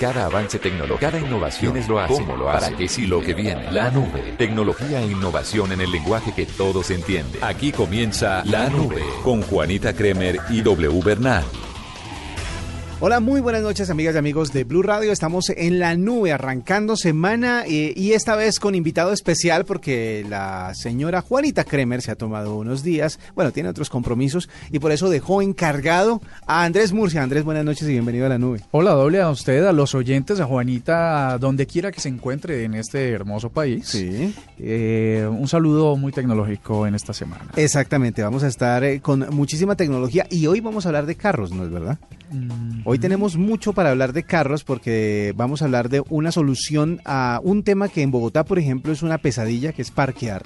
Cada avance tecnológico, cada innovación es lo hace, cómo lo hace, para qué sí lo que viene. La nube. Tecnología e innovación en el lenguaje que todos entienden. Aquí comienza La Nube con Juanita Kremer y W Bernal. Hola, muy buenas noches amigas y amigos de Blue Radio. Estamos en la nube arrancando semana eh, y esta vez con invitado especial porque la señora Juanita Kremer se ha tomado unos días, bueno, tiene otros compromisos y por eso dejó encargado a Andrés Murcia. Andrés, buenas noches y bienvenido a la nube. Hola, doble a usted, a los oyentes, a Juanita, donde quiera que se encuentre en este hermoso país. Sí. Eh, un saludo muy tecnológico en esta semana. Exactamente, vamos a estar eh, con muchísima tecnología y hoy vamos a hablar de carros, ¿no es verdad? Hoy tenemos mucho para hablar de carros porque vamos a hablar de una solución a un tema que en Bogotá, por ejemplo, es una pesadilla, que es parquear.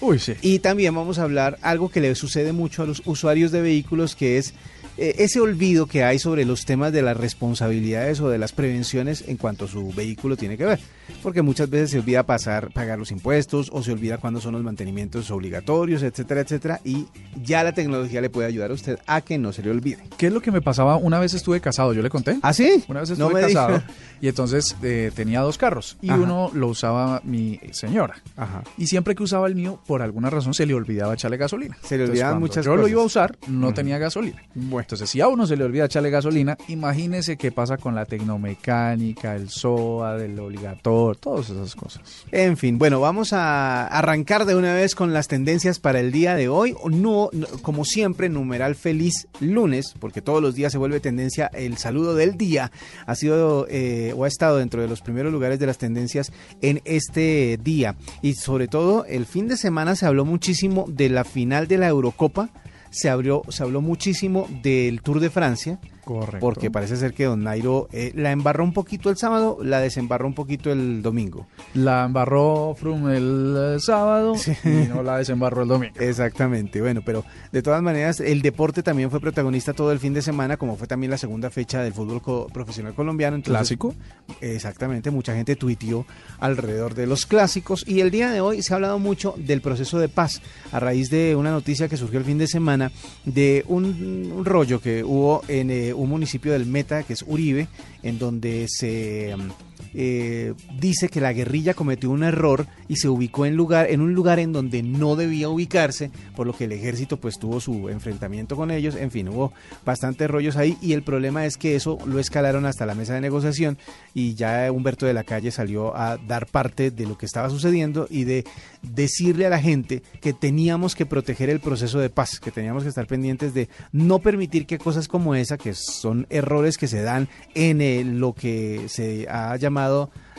Uy, sí. Y también vamos a hablar algo que le sucede mucho a los usuarios de vehículos, que es eh, ese olvido que hay sobre los temas de las responsabilidades o de las prevenciones en cuanto a su vehículo tiene que ver. Porque muchas veces se olvida pasar, pagar los impuestos o se olvida cuándo son los mantenimientos obligatorios, etcétera, etcétera. Y ya la tecnología le puede ayudar a usted a que no se le olvide. ¿Qué es lo que me pasaba? Una vez estuve casado, yo le conté. ¿Ah, sí? Una vez estuve casado y entonces eh, tenía dos carros y Ajá. uno lo usaba mi señora. Ajá. Y siempre que usaba el mío, por alguna razón se le olvidaba echarle gasolina. Se le olvidaban muchas yo lo cosas. iba a usar, no tenía gasolina. Bueno. Entonces, si a uno se le olvida echarle gasolina, imagínese qué pasa con la tecnomecánica, el SOA, del obligatorio, todas esas cosas. En fin, bueno, vamos a arrancar de una vez con las tendencias para el día de hoy. No, no, como siempre, numeral feliz lunes, porque todos los días se vuelve tendencia el saludo del día. Ha sido eh, o ha estado dentro de los primeros lugares de las tendencias en este día. Y sobre todo, el fin de semana se habló muchísimo de la final de la Eurocopa. Se, abrió, se habló muchísimo del Tour de Francia. Correcto. Porque parece ser que Don Nairo eh, la embarró un poquito el sábado, la desembarró un poquito el domingo. La embarró Frum el eh, sábado Sí. y no la desembarró el domingo. Exactamente, bueno, pero de todas maneras el deporte también fue protagonista todo el fin de semana, como fue también la segunda fecha del fútbol co- profesional colombiano. entonces- Clásico. Exactamente, mucha gente tuiteó alrededor de los clásicos y el día de hoy se ha hablado mucho del proceso de paz a raíz de una noticia que surgió el fin de semana de un, un rollo que hubo en eh, un municipio del Meta, que es Uribe, en donde se mm, eh, dice que la guerrilla cometió un error y se ubicó en lugar en un lugar en donde no debía ubicarse, por lo que el ejército pues tuvo su enfrentamiento con ellos, en fin, hubo bastantes rollos ahí y el problema es que eso lo escalaron hasta la mesa de negociación y ya Humberto de la Calle salió a dar parte de lo que estaba sucediendo y de decirle a la gente que teníamos que proteger el proceso de paz, que teníamos que estar pendientes de no permitir que cosas como esa, que son errores que se dan en eh, lo que se ha llamado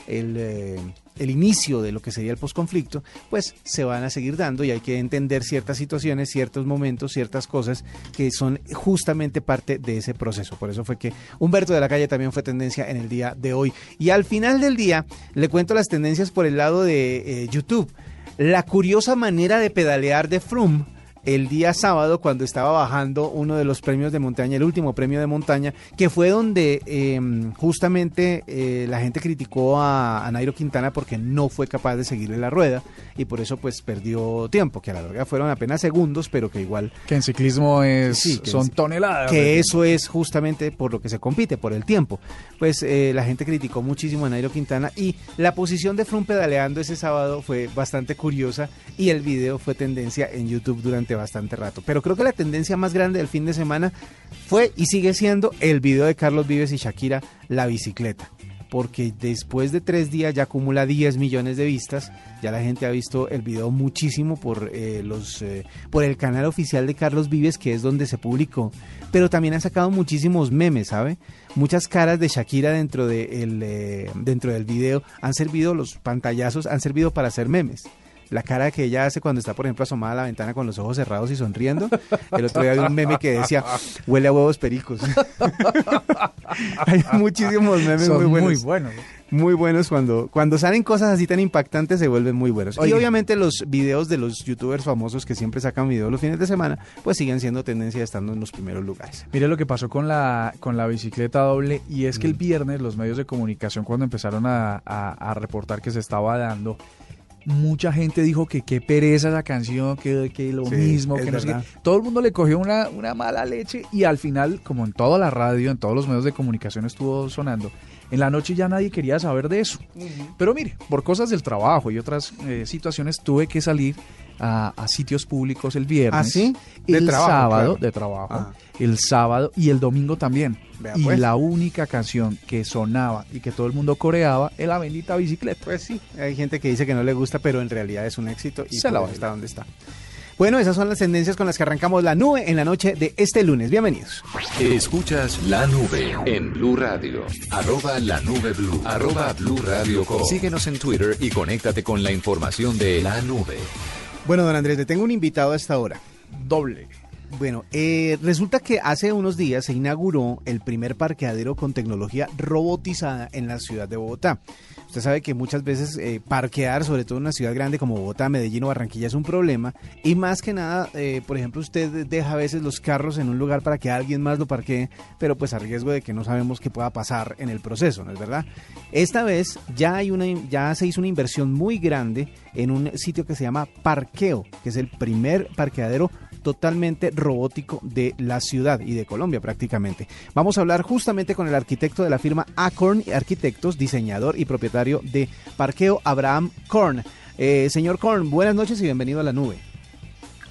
el... eh, el inicio de lo que sería el posconflicto, pues se van a seguir dando y hay que entender ciertas situaciones, ciertos momentos, ciertas cosas que son justamente parte de ese proceso. Por eso fue que Humberto de la Calle también fue tendencia en el día de hoy. Y al final del día le cuento las tendencias por el lado de eh, YouTube. La curiosa manera de pedalear de Froome el día sábado cuando estaba bajando uno de los premios de montaña, el último premio de montaña, que fue donde eh, justamente eh, la gente criticó a, a Nairo Quintana porque no fue capaz de seguirle la rueda y por eso pues perdió tiempo, que a la larga fueron apenas segundos, pero que igual Que en ciclismo es, Sí, que son es- toneladas. que eso es justamente por lo que se compite, por el tiempo. Pues eh, la gente criticó muchísimo a Nairo Quintana y la posición de Froome pedaleando ese sábado fue bastante curiosa y el video fue tendencia en YouTube durante bastante rato. Pero creo que la tendencia más grande del fin de semana fue y sigue siendo el video de Carlos Vives y Shakira, La bicicleta. Porque después de tres días ya acumula 10 millones de vistas. Ya la gente ha visto el video muchísimo por, eh, los, eh, por el canal oficial de Carlos Vives, que es donde se publicó. Pero también han sacado muchísimos memes, ¿sabe? Muchas caras de Shakira dentro, de el, eh, dentro del video han servido, los pantallazos han servido para hacer memes. La cara que ella hace cuando está, por ejemplo, asomada a la ventana con los ojos cerrados y sonriendo. El otro día había un meme que decía, huele a huevos pericos. Hay muchísimos memes Son muy buenos. muy buenos. Muy buenos cuando, cuando salen cosas así tan impactantes se vuelven muy buenos. Y obviamente los videos de los youtubers famosos que siempre sacan videos los fines de semana, pues siguen siendo tendencia estando en los primeros lugares. Mire lo que pasó con la, con la bicicleta doble y es que Mm. el viernes los medios de comunicación cuando empezaron a, a- a reportar que se estaba dando, mucha gente dijo que qué pereza esa canción, que, que lo Sí, mismo, que no sé qué. Todo el mundo le cogió una, una mala leche y al final, como en toda la radio, en todos los medios de comunicación estuvo sonando, En la noche ya nadie quería saber de eso. Pero mire, por cosas del trabajo y otras eh, situaciones tuve que salir a, sitios públicos el viernes. ¿Ah, sí? El sábado de trabajo. Ah. El sábado y el domingo también. y pues. la única canción que sonaba y que todo el mundo coreaba es la bendita bicicleta. Pues sí, hay gente que dice que no le gusta, pero en realidad es un éxito y se la va está donde está. Bueno, esas son las tendencias con las que arrancamos la nube en la noche de este lunes. Bienvenidos. Escuchas la nube en Blue Radio. Arroba la nube Blue. Arroba Blue Radio Síguenos en Twitter y conéctate con la información de la nube. Bueno, don Andrés, le tengo un invitado a esta hora. Doble. Bueno, eh, resulta que hace unos días se inauguró el primer parqueadero con tecnología robotizada en la ciudad de Bogotá. Usted sabe que muchas veces eh, parquear, sobre todo en una ciudad grande como Bogotá, Medellín o Barranquilla, es un problema. Y más que nada, eh, por ejemplo, usted deja a veces los carros en un lugar para que alguien más lo parquee, pero pues a riesgo de que no sabemos qué pueda pasar en el proceso, ¿no es verdad? Esta vez ya, hay una, ya se hizo una inversión muy grande en un sitio que se llama Parqueo, que es el primer parqueadero totalmente robótico de la ciudad y de Colombia prácticamente. Vamos a hablar justamente con el arquitecto de la firma Acorn Arquitectos, diseñador y propietario de Parqueo, Abraham Korn. Eh, señor Korn, buenas noches y bienvenido a la nube.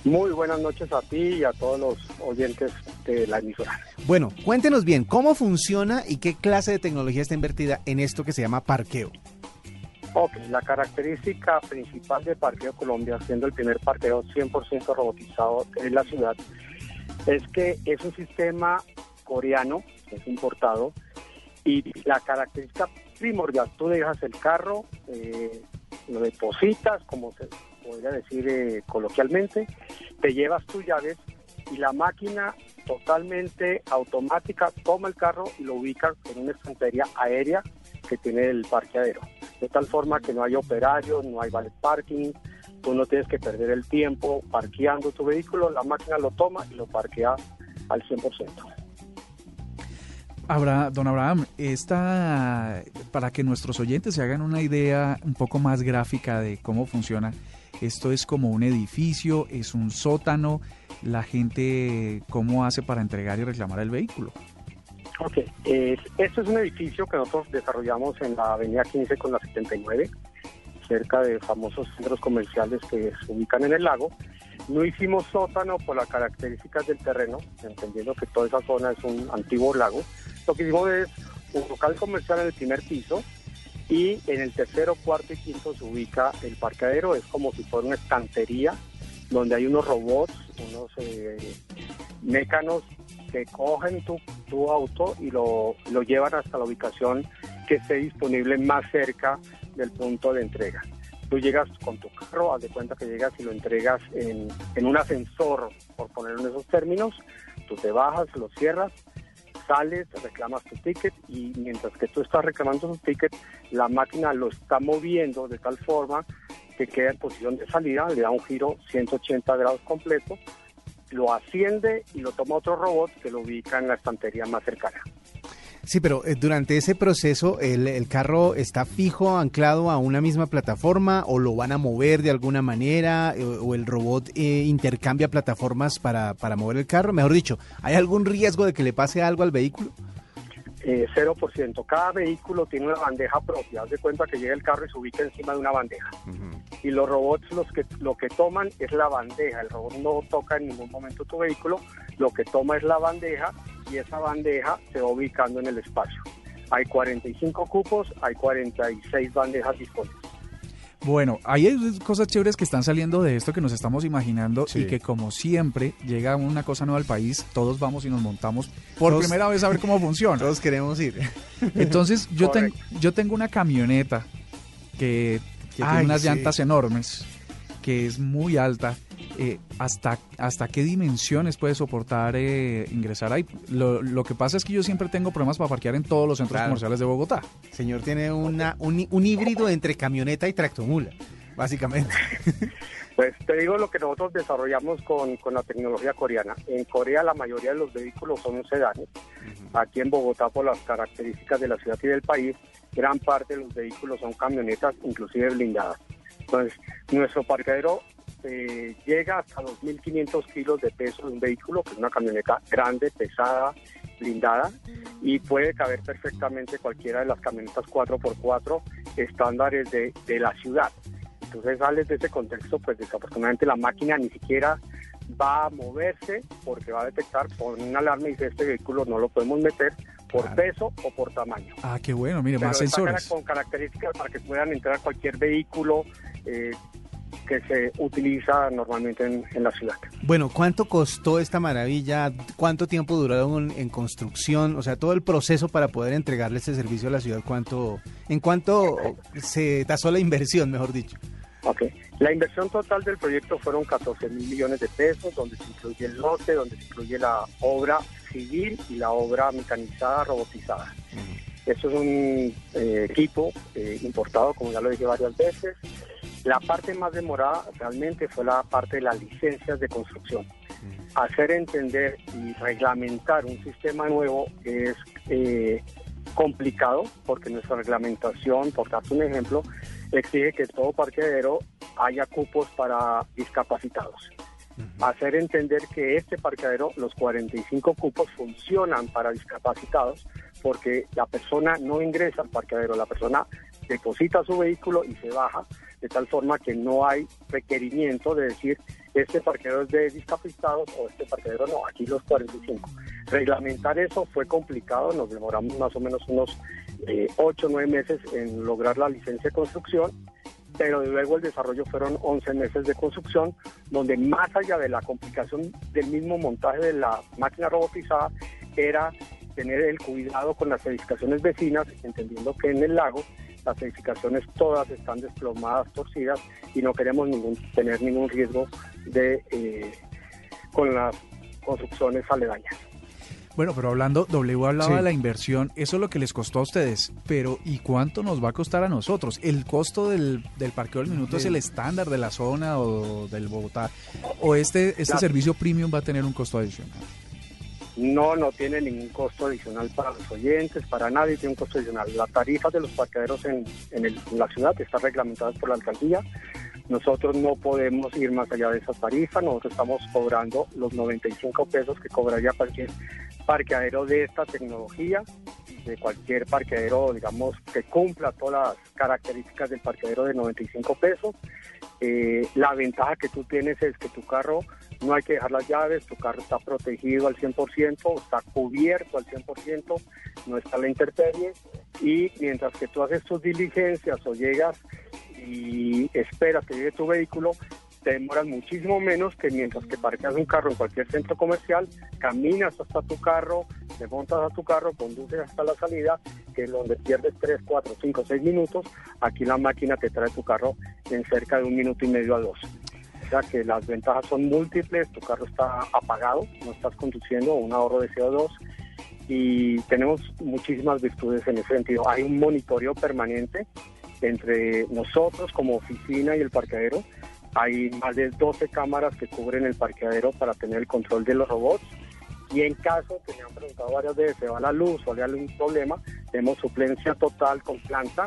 Muy buenas noches a ti y a todos los oyentes de la emisora. Bueno, cuéntenos bien, ¿cómo funciona y qué clase de tecnología está invertida en esto que se llama parqueo? Ok, la característica principal de Parqueo Colombia, siendo el primer parqueo 100% robotizado en la ciudad, es que es un sistema coreano, es importado, y la característica primordial, tú dejas el carro, eh, lo depositas, como se podría decir eh, coloquialmente, te llevas tus llaves y la máquina totalmente automática toma el carro y lo ubica en una estantería aérea que tiene el parqueadero de tal forma que no hay operarios, no hay valet parking, tú no tienes que perder el tiempo parqueando tu vehículo, la máquina lo toma y lo parquea al 100%. Ahora, don Abraham, esta, para que nuestros oyentes se hagan una idea un poco más gráfica de cómo funciona, esto es como un edificio, es un sótano, la gente, ¿cómo hace para entregar y reclamar el vehículo? Ok, esto es un edificio que nosotros desarrollamos en la avenida 15 con la 79, cerca de famosos centros comerciales que se ubican en el lago. No hicimos sótano por las características del terreno, entendiendo que toda esa zona es un antiguo lago. Lo que hicimos es un local comercial en el primer piso y en el tercero, cuarto y quinto se ubica el parqueadero. Es como si fuera una estantería donde hay unos robots, unos eh, que cogen tu, tu auto y lo, lo llevan hasta la ubicación que esté disponible más cerca del punto de entrega. Tú llegas con tu carro, haz de cuenta que llegas y lo entregas en, en un ascensor, por ponerlo en esos términos, tú te bajas, lo cierras, sales, reclamas tu ticket y mientras que tú estás reclamando tu ticket, la máquina lo está moviendo de tal forma que queda en posición de salida, le da un giro 180 grados completo lo asciende y lo toma otro robot que lo ubica en la estantería más cercana. Sí, pero eh, durante ese proceso, el, carro está fijo, anclado a una misma plataforma o lo van a mover de alguna manera eh, o, el robot eh, intercambia plataformas para, para mover el carro. Mejor dicho, ¿hay algún riesgo de que le pase algo al vehículo? Eh, 0%. Cada vehículo tiene una bandeja propia. Haz de cuenta que llega el carro y se ubica encima de una bandeja. Y los robots los que, lo que toman es la bandeja. El robot no toca en ningún momento tu vehículo. Lo que toma es la bandeja y esa bandeja se va ubicando en el espacio. Hay 45 cupos, hay 46 bandejas disponibles. Bueno, hay cosas chéveres que están saliendo de esto que nos estamos imaginando y que como siempre llega una cosa nueva al país, todos vamos y nos montamos por primera vez a ver cómo funciona. Todos queremos ir. Entonces yo, tengo yo tengo una camioneta que, tiene unas llantas enormes, que es muy alta eh, hasta, hasta qué dimensiones puede soportar eh, ingresar ahí. Lo, lo, que pasa es que yo siempre tengo problemas para parquear en todos los centros comerciales de Bogotá. Señor, tiene una, un, un híbrido entre camioneta y tractomula, básicamente. Pues te digo lo que nosotros desarrollamos con, con, la tecnología coreana. En Corea la mayoría de los vehículos son sedanes. Aquí en Bogotá, por las características de la ciudad y del país, gran parte de los vehículos son camionetas, inclusive blindadas. Entonces, nuestro parqueadero eh, llega hasta 2.500 kilos de peso de un vehículo, que es una camioneta grande, pesada, blindada, y puede caber perfectamente cualquiera de las camionetas 4x4 estándares de, de la ciudad. Entonces sales de ese contexto, pues desafortunadamente la máquina ni siquiera va a moverse porque va a detectar por una alarma y dice este vehículo no lo podemos meter por peso o por tamaño. Ah, qué bueno, mire, más sensores. Con características para que puedan entrar cualquier vehículo eh, que se utiliza normalmente en, la ciudad. Bueno, ¿cuánto costó esta maravilla? ¿Cuánto tiempo duraron en construcción? O sea, todo el proceso para poder entregarle este servicio a la ciudad, ¿cuánto, ¿en cuánto se tasó la inversión, mejor dicho? Ok, la inversión total del proyecto fueron 14 mil millones de pesos, donde se incluye el lote, donde se incluye la obra civil y la obra mecanizada, robotizada. Esto es un eh, equipo eh, importado, como ya lo dije varias veces. La parte más demorada realmente fue la parte de las licencias de construcción. Hacer entender y reglamentar un sistema nuevo es eh, complicado porque nuestra reglamentación, por darte un ejemplo, exige que todo parqueadero haya cupos para discapacitados. Hacer entender que este parqueadero, los 45 cupos funcionan para discapacitados porque la persona no ingresa al parqueadero, la persona deposita su vehículo y se baja, de tal forma que no hay requerimiento de decir este parqueadero es de discapacitados o este parqueadero no, aquí los 45. Reglamentar eso fue complicado, nos demoramos más o menos unos eh, 8 o 9 meses en lograr la licencia de construcción, pero luego el desarrollo fueron 11 meses de construcción, donde más allá de la complicación del mismo montaje de la máquina robotizada, era tener el cuidado con las edificaciones vecinas, entendiendo que en el lago las edificaciones todas están desplomadas, torcidas y no queremos ningún, tener ningún riesgo de eh, con las construcciones aledañas. Bueno, pero hablando, W hablaba de la inversión, eso es lo que les costó a ustedes, pero ¿y cuánto nos va a costar a nosotros? ¿El costo del, del parqueo del minuto es el estándar de la zona o del Bogotá? ¿O este, este servicio premium va a tener un costo adicional? No, no tiene ningún costo adicional para los oyentes, para nadie tiene un costo adicional. La tarifa de los parqueaderos en, en, la ciudad está reglamentada por la alcaldía. Nosotros no podemos ir más allá de esa tarifa. Nosotros estamos cobrando los 95 pesos que cobraría cualquier parqueadero de esta tecnología, de cualquier parqueadero, digamos, que cumpla todas las características del parqueadero de 95 pesos. Eh, la ventaja que tú tienes es que tu carro no hay que dejar las llaves, tu carro está protegido al 100%, está cubierto al 100%, no está la intemperie y mientras que tú haces tus diligencias o llegas y esperas que llegue tu vehículo, te demoras muchísimo menos que mientras que parqueas un carro en cualquier centro comercial, caminas hasta tu carro, te montas a tu carro, conduces hasta la salida, que es donde pierdes 3, 4, 5, 6 minutos, aquí la máquina te trae tu carro en cerca de un minuto y medio a dos. O sea que las ventajas son múltiples, tu carro está apagado, no estás conduciendo, un ahorro de CO2 y tenemos muchísimas virtudes en ese sentido. Hay un monitoreo permanente entre nosotros como oficina y el parqueadero. Hay más de 12 cámaras que cubren el parqueadero para tener el control de los robots. Y en caso, que me han preguntado varias veces, se va la luz o hay algún problema, tenemos suplencia total con planta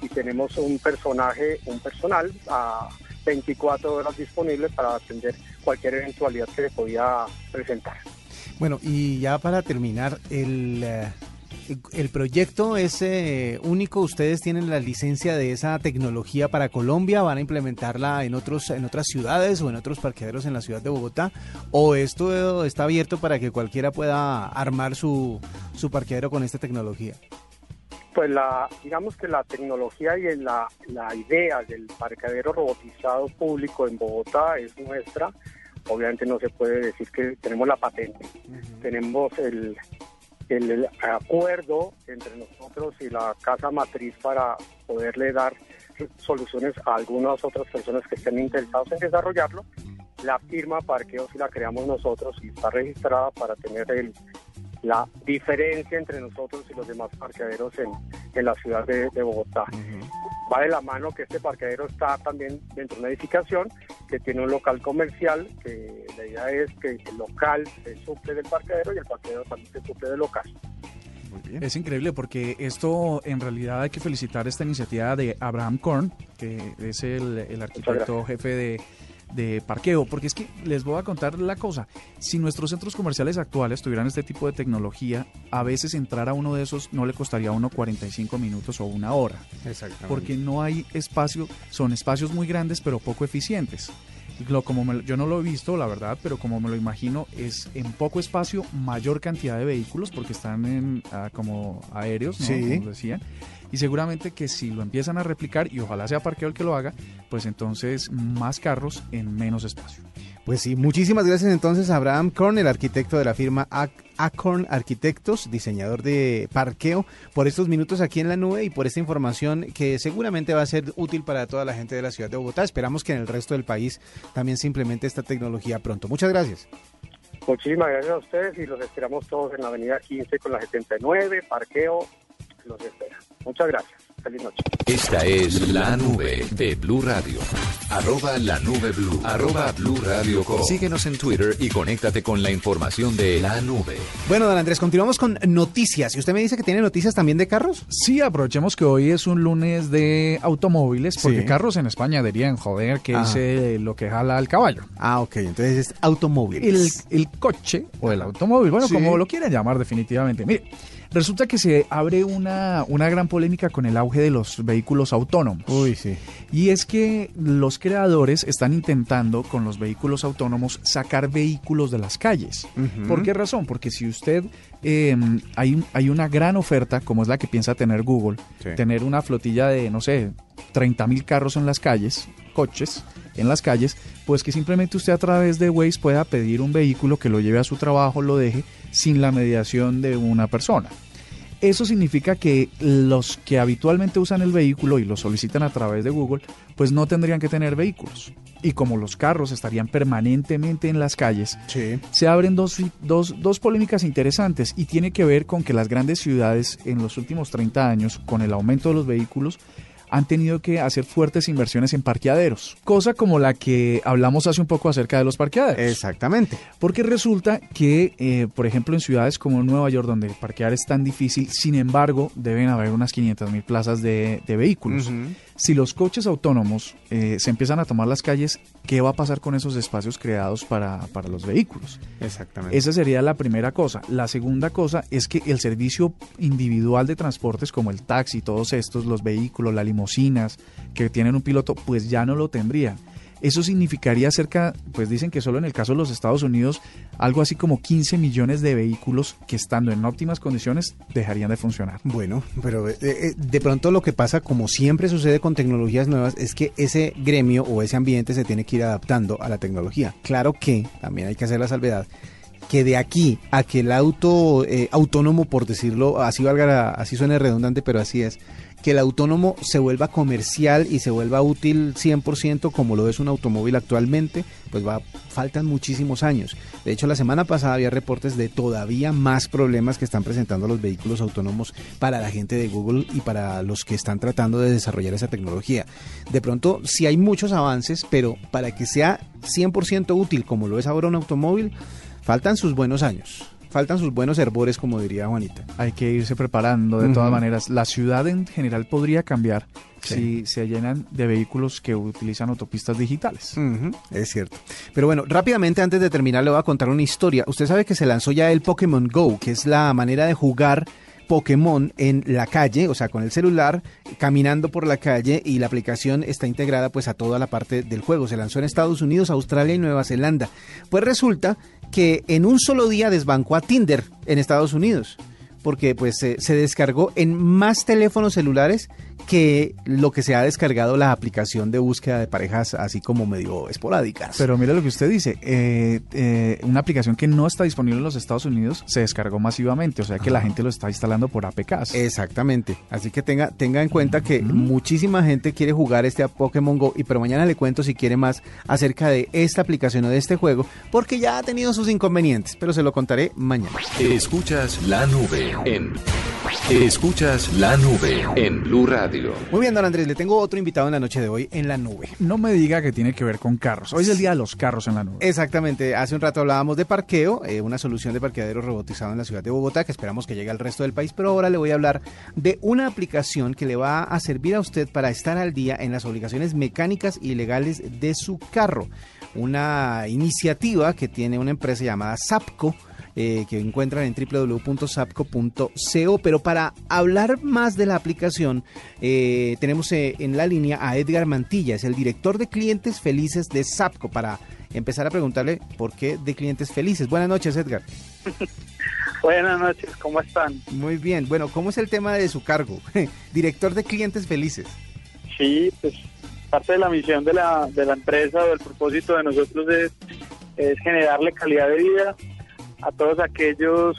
y tenemos un personaje, un personal a 24 horas disponibles para atender cualquier eventualidad que le podía presentar. Bueno, y ya para terminar, el, eh, el proyecto es eh, único. Ustedes tienen la licencia de esa tecnología para Colombia. ¿Van a implementarla en, otros, en otras ciudades o en otros parqueaderos en la ciudad de Bogotá? ¿O esto está abierto para que cualquiera pueda armar su, su parqueadero con esta tecnología? Pues la, digamos que la tecnología y la, la idea del parqueadero robotizado público en Bogotá es nuestra. Obviamente no se puede decir que tenemos la patente. Tenemos el, el, acuerdo entre nosotros y la casa matriz para poderle dar soluciones a algunas otras personas que estén interesados en desarrollarlo. La firma Parqueo si la creamos nosotros y está registrada para tener el, la diferencia entre nosotros y los demás parqueaderos en, la ciudad de, Bogotá. Va de la mano que este parqueadero está también dentro de una edificación que tiene un local comercial, que la idea es que el local se suple del parqueadero y el parqueadero también se suple del local. Es increíble porque esto en realidad hay que felicitar esta iniciativa de Abraham Korn, que es el, el arquitecto jefe de de parqueo, porque es que les voy a contar la cosa, si nuestros centros comerciales actuales tuvieran este tipo de tecnología, a veces entrar a uno de esos no le costaría a uno 45 minutos o una hora. Exactamente. Porque no hay espacio, son espacios muy grandes pero poco eficientes. Lo, como yo no lo he visto, la verdad, pero como me lo imagino, es en poco espacio mayor cantidad de vehículos porque están en, ah, como aéreos, ¿no? como decían. Y seguramente que si lo empiezan a replicar, y ojalá sea parqueo el que lo haga, pues entonces más carros en menos espacio. Pues sí, muchísimas gracias entonces a Abraham Korn, el arquitecto de la firma Acorn Arquitectos, diseñador de parqueo, por estos minutos aquí en la nube y por esta información que seguramente va a ser útil para toda la gente de la ciudad de Bogotá. Esperamos que en el resto del país también se implemente esta tecnología pronto. Muchas gracias. Muchísimas gracias a ustedes y los esperamos todos en la avenida 15 con la 79, parqueo, los espera. Muchas gracias. Feliz noche. Esta es la nube de Blue Radio. Arroba la nube blue. Arroba blue radio Síguenos en Twitter y conéctate con la información de la nube. Bueno, don Andrés, continuamos con noticias. ¿Y usted me dice que tiene noticias también de carros? Sí, aprovechemos que hoy es un lunes de automóviles, porque carros en España dirían, joder, que es eh, lo que jala al caballo. Ah, ok, entonces es automóviles. El, el coche o el automóvil, bueno, como lo quieran llamar definitivamente. Mire, Resulta que se abre una, una gran polémica con el auge de los vehículos autónomos. Uy, sí. Y es que los creadores están intentando con los vehículos autónomos sacar vehículos de las calles. ¿Por qué razón? Porque si usted em, hay, hay una gran oferta, como es la que piensa tener Google, tener una flotilla de, no sé, 30 mil carros en las calles, coches en las calles, pues que simplemente usted a través de Waze pueda pedir un vehículo que lo lleve a su trabajo, lo deje sin la mediación de una persona. Eso significa que los que habitualmente usan el vehículo y lo solicitan a través de Google, pues no tendrían que tener vehículos. Y como los carros estarían permanentemente en las calles, se abren dos, dos, dos polémicas interesantes y tiene que ver con que las grandes ciudades en los últimos 30 años, con el aumento de los vehículos, han tenido que hacer fuertes inversiones en parqueaderos, cosa como la que hablamos hace un poco acerca de los parqueaderos. Exactamente. Porque resulta que, eh, por ejemplo, en ciudades como Nueva York, donde parquear es tan difícil, sin embargo, deben haber unas 500 mil plazas de, vehículos. Si los coches autónomos eh, se empiezan a tomar las calles, ¿qué va a pasar con esos espacios creados para, para los vehículos? Exactamente. Esa sería la primera cosa. La segunda cosa es que el servicio individual de transportes como el taxi, todos estos, los vehículos, las limosinas que tienen un piloto, pues ya no lo tendrían. Eso significaría cerca, pues dicen que solo en el caso de los Estados Unidos, algo así como 15 millones de vehículos que estando en óptimas condiciones dejarían de funcionar. Bueno, pero eh, eh, de pronto lo que pasa, como siempre sucede con tecnologías nuevas, es que ese gremio o ese ambiente se tiene que ir adaptando a la tecnología. Claro que también hay que hacer la salvedad que de aquí a que el auto eh, autónomo, por decirlo, así valga, así suene redundante, pero así es, que el autónomo se vuelva comercial y se vuelva útil 100% como lo es un automóvil actualmente, pues va, faltan muchísimos años. De hecho, la semana pasada había reportes de todavía más problemas que están presentando los vehículos autónomos para la gente de Google y para los que están tratando de desarrollar esa tecnología. De pronto, sí hay muchos avances, pero para que sea 100% útil como lo es ahora un automóvil, faltan sus buenos años faltan sus buenos herbores, como diría Juanita. Hay que irse preparando de todas maneras. La ciudad en general podría cambiar si se llenan de vehículos que utilizan autopistas digitales. Es cierto. Pero bueno, rápidamente antes de terminar le voy a contar una historia. Usted sabe que se lanzó ya el Pokémon Go, que es la manera de jugar Pokémon en la calle, o sea, con el celular, caminando por la calle y la aplicación está integrada pues a toda la parte del juego. Se lanzó en Estados Unidos, Australia y Nueva Zelanda. Pues resulta que en un solo día desbancó a Tinder en Estados Unidos porque pues se descargó en más teléfonos celulares que lo que se ha descargado la aplicación de búsqueda de parejas así como medio esporádicas. Pero mire lo que usted dice, eh, eh, una aplicación que no está disponible en los Estados Unidos se descargó masivamente, o sea que la gente lo está instalando por APKs. Exactamente, así que tenga, tenga en cuenta que muchísima gente quiere jugar este Pokémon Go y pero mañana le cuento si quiere más acerca de esta aplicación o de este juego porque ya ha tenido sus inconvenientes, pero se lo contaré mañana. Escuchas la nube en Escuchas la nube en Blue Radio. Muy bien, don Andrés, le tengo otro invitado en la noche de hoy en la nube. No me diga que tiene que ver con carros. Hoy es el día de los carros en la nube. Exactamente. Hace un rato hablábamos de parqueo, eh, una solución de parqueadero robotizado en la ciudad de Bogotá que esperamos que llegue al resto del país, pero ahora le voy a hablar de una aplicación que le va a servir a usted para estar al día en las obligaciones mecánicas y legales de su carro. Una iniciativa que tiene una empresa llamada Sapco eh, que encuentran en www.sapco.co. Pero para hablar más de la aplicación, eh, tenemos eh, en la línea a Edgar Mantilla, es el director de clientes felices de Sapco, para empezar a preguntarle por qué de clientes felices. Buenas noches, Edgar. Buenas noches, ¿cómo están? Muy bien. Bueno, ¿cómo es el tema de su cargo? director de clientes felices. Sí, pues parte de la misión de la, de la empresa o del propósito de nosotros es, es generarle calidad de vida a todos aquellos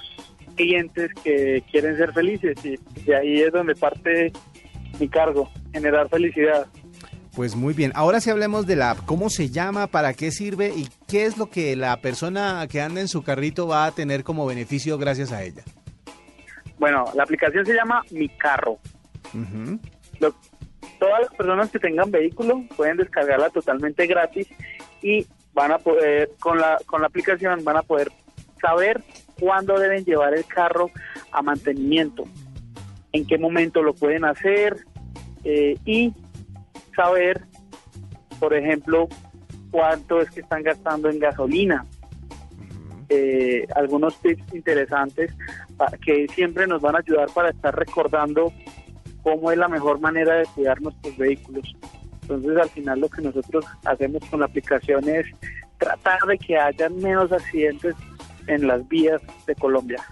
clientes que quieren ser felices y de ahí es donde parte mi cargo, generar felicidad. Pues muy bien, ahora sí hablemos de la app, cómo se llama, para qué sirve y qué es lo que la persona que anda en su carrito va a tener como beneficio gracias a ella. Bueno, la aplicación se llama Mi Carro. todas las personas que tengan vehículo pueden descargarla totalmente gratis y van a poder, con la, con la aplicación van a poder saber cuándo deben llevar el carro a mantenimiento, en qué momento lo pueden hacer eh, y saber, por ejemplo, cuánto es que están gastando en gasolina. Eh, algunos tips interesantes que siempre nos van a ayudar para estar recordando cómo es la mejor manera de cuidar nuestros vehículos. Entonces, al final lo que nosotros hacemos con la aplicación es tratar de que haya menos accidentes en las vías de Colombia.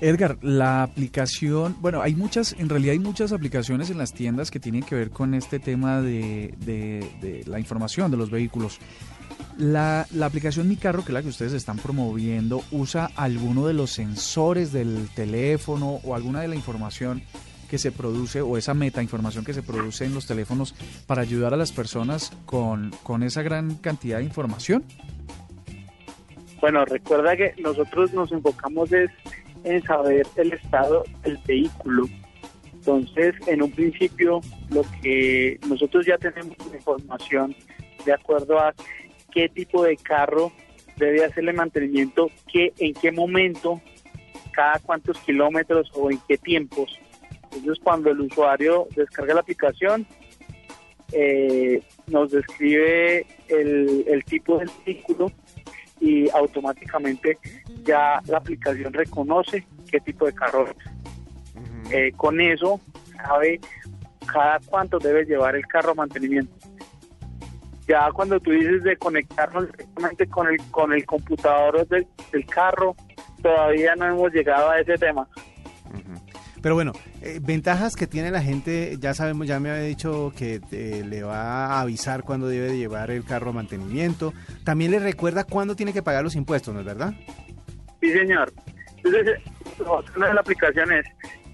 Edgar, la aplicación, bueno, hay muchas, en realidad hay muchas aplicaciones en las tiendas que tienen que ver con este tema de, la información de los vehículos. La, la, aplicación Mi Carro, que es la que ustedes están promoviendo, usa alguno de los sensores del teléfono o alguna de la información que se produce o esa meta información que se produce en los teléfonos para ayudar a las personas con, con esa gran cantidad de información? Bueno, recuerda que nosotros nos enfocamos es en saber el estado del vehículo. Entonces, en un principio, lo que nosotros ya tenemos información de acuerdo a qué tipo de carro debe hacerle mantenimiento, qué, en qué momento, cada cuántos kilómetros o en qué tiempos. Entonces, cuando el usuario descarga la aplicación, eh, nos describe el, el tipo del vehículo y automáticamente ya la aplicación reconoce qué tipo de carro es. Eh, con eso sabe cada cuánto debe llevar el carro a mantenimiento. Ya cuando tú dices de conectarnos directamente con el con el computador del, del carro, todavía no hemos llegado a ese tema. Pero bueno, eh, ventajas que tiene la gente, ya sabemos, ya me había dicho que eh, le va a avisar cuándo debe llevar el carro a mantenimiento. También le recuerda cuándo tiene que pagar los impuestos, ¿no es verdad? Sí, señor. Entonces, una de las aplicaciones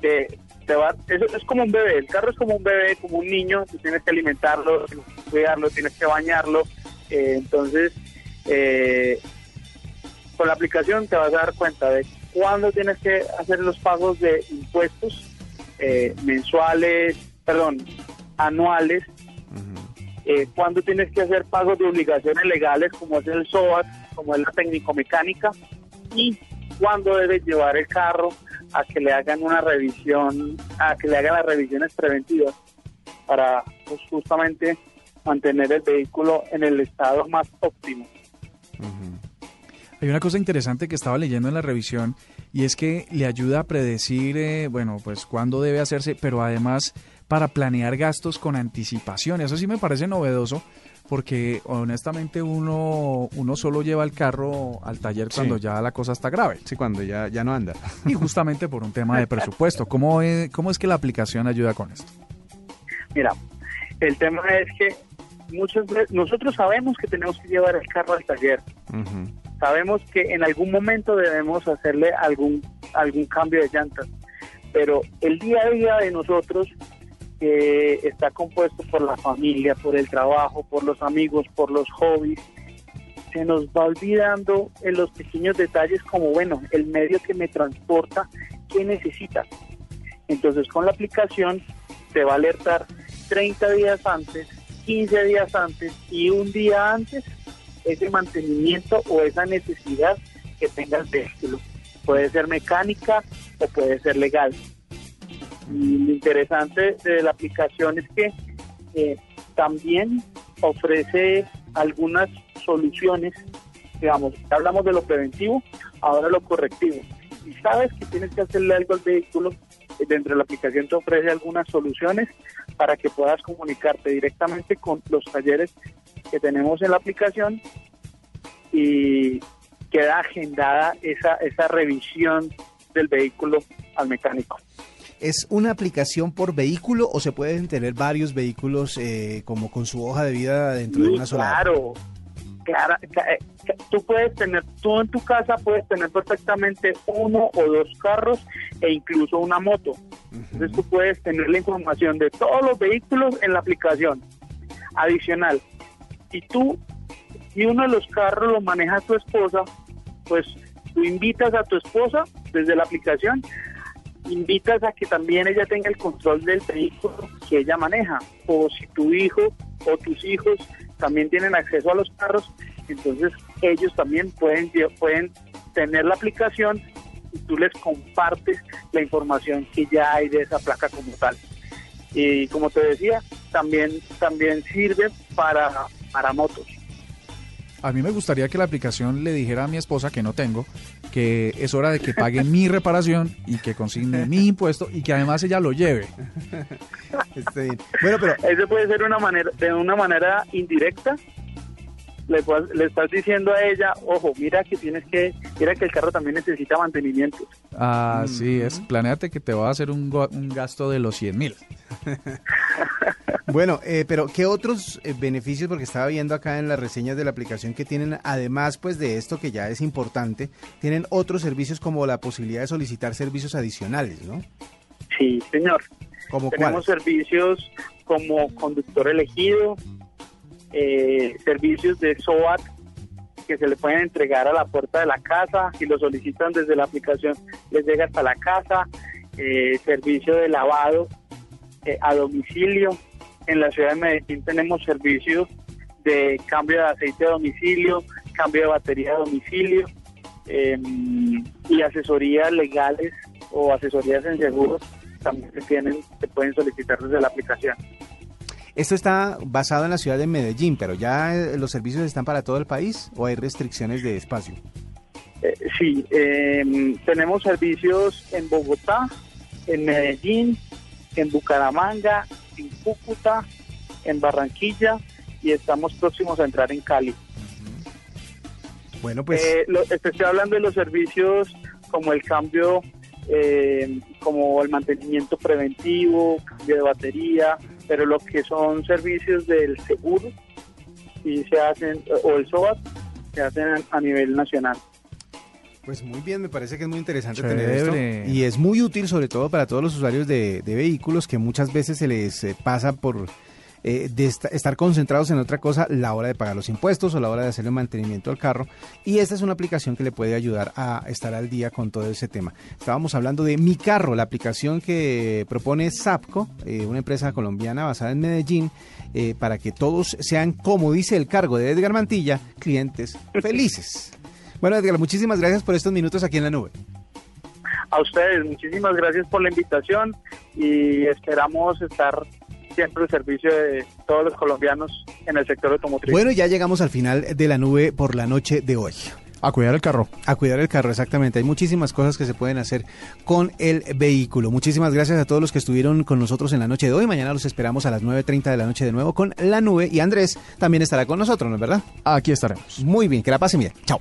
que te va, eso es como un bebé, el carro es como un bebé, como un niño, tú tienes que alimentarlo, tienes que cuidarlo, tienes que bañarlo. Eh, entonces, con la aplicación te vas a dar cuenta de cuándo tienes que hacer los pagos de impuestos eh, mensuales, perdón, anuales, eh, cuándo tienes que hacer pagos de obligaciones legales como es el SOAT, como es la técnico-mecánica, y cuándo debes llevar el carro a que le hagan una revisión, a que le hagan las revisiones preventivas para pues, justamente mantener el vehículo en el estado más óptimo. Hay una cosa interesante que estaba leyendo en la revisión y es que le ayuda a predecir, eh, bueno, pues cuándo debe hacerse, pero además para planear gastos con anticipación. Eso sí me parece novedoso porque honestamente uno, uno solo lleva el carro al taller cuando ya la cosa está grave. Sí, cuando ya, ya no anda. Y justamente por un tema de presupuesto. ¿Cómo es, ¿Cómo es que la aplicación ayuda con esto? Mira, el tema es que muchos nosotros sabemos que tenemos que llevar el carro al taller. Sabemos que en algún momento debemos hacerle algún, algún cambio de llantas, pero el día a día de nosotros está compuesto por la familia, por el trabajo, por los amigos, por los hobbies. se nos va olvidando en los pequeños detalles como, bueno, el medio que me transporta, ¿qué necesita? Entonces con la aplicación te va a alertar 30 días antes, 15 días antes y un día antes ese mantenimiento o esa necesidad que tenga el vehículo. Puede ser mecánica o puede ser legal. Y lo interesante de la aplicación es que eh, también ofrece algunas soluciones, digamos, hablamos de lo preventivo, ahora lo correctivo. Y sabes que tienes que hacerle algo al vehículo, eh, dentro de la aplicación te ofrece algunas soluciones para que puedas comunicarte directamente con los talleres que tenemos en la aplicación y queda agendada esa, esa revisión del vehículo al mecánico. ¿Es una aplicación por vehículo o se pueden tener varios vehículos eh, como con su hoja de vida dentro de una sola? Claro, claro, eh, tú puedes tener, tú en tu casa puedes tener perfectamente uno o dos carros e incluso una moto. Entonces tú puedes tener la información de todos los vehículos en la aplicación. Adicional, si tú, si uno de los carros lo maneja tu esposa, pues tú invitas a tu esposa desde la aplicación invitas a que también ella tenga el control del vehículo que ella maneja. O si tu hijo o tus hijos también tienen acceso a los carros, entonces ellos también pueden, pueden tener la aplicación y tú les compartes la información que ya hay de esa placa como tal. Y como te decía, también, también sirve para, para motos. A mí me gustaría que la aplicación le dijera a mi esposa que no tengo que es hora de que pague mi reparación y que consigne mi impuesto y que además ella lo lleve. Bueno, pero eso puede ser una manera de una manera indirecta le, estás diciendo a ella, ojo, mira que tienes que, mira que el carro también necesita mantenimiento. Ah, sí, es, planeate que te va a hacer un, un gasto de los 100 mil. bueno, eh, pero ¿qué otros eh, beneficios? Porque estaba viendo acá en las reseñas de la aplicación que tienen, además pues de esto que ya es importante, tienen otros servicios como la posibilidad de solicitar servicios adicionales, ¿no? Sí, señor. ¿Como Tenemos servicios como conductor elegido, eh, servicios de SOAT que se le pueden entregar a la puerta de la casa, si lo solicitan desde la aplicación les llega hasta la casa, eh, servicio de lavado eh, a domicilio. En la ciudad de Medellín tenemos servicios de cambio de aceite a domicilio, cambio de batería a domicilio em, y asesorías legales o asesorías en seguros también se tienen, se pueden solicitar desde la aplicación. Esto está basado en la ciudad de Medellín, pero ya eh, los servicios están para todo el país o hay restricciones de espacio. Eh, sí, em, tenemos servicios en Bogotá, en Medellín, en Bucaramanga, en Cúcuta, en Barranquilla y estamos próximos a entrar en Cali. Bueno, pues... Eh, estoy hablando de los servicios como el cambio, como el mantenimiento preventivo, cambio de batería, pero lo que son servicios del seguro y se hacen, o el SOAT, se hacen a nivel nacional. Pues muy bien, me parece que es muy interesante tener esto y es muy útil sobre todo para todos los usuarios de, de vehículos que muchas veces se les eh, pasa por eh, de estar concentrados en otra cosa la hora de pagar los impuestos o la hora de hacer el mantenimiento al carro. Y esta es una aplicación que le puede ayudar a estar al día con todo ese tema. Estábamos hablando de Mi Carro, la aplicación que propone Sapco, eh, una empresa colombiana basada en Medellín, eh, para que todos sean, como dice el cargo de Edgar Mantilla, clientes felices. Bueno, Edgar, muchísimas gracias por estos minutos aquí en la nube. A ustedes, muchísimas gracias por la invitación y esperamos estar siempre el servicio de todos los colombianos en el sector automotriz. Bueno, ya llegamos al final de la nube por la noche de hoy. A cuidar el carro. A cuidar el carro, exactamente. Hay muchísimas cosas que se pueden hacer con el vehículo. Muchísimas gracias a todos los que estuvieron con nosotros en la noche de hoy. Mañana los esperamos a las 9.30 de la noche de nuevo con la nube. Y Andrés también estará con nosotros, ¿no es verdad? Aquí estaremos. Muy bien, que la pasen bien. Chao.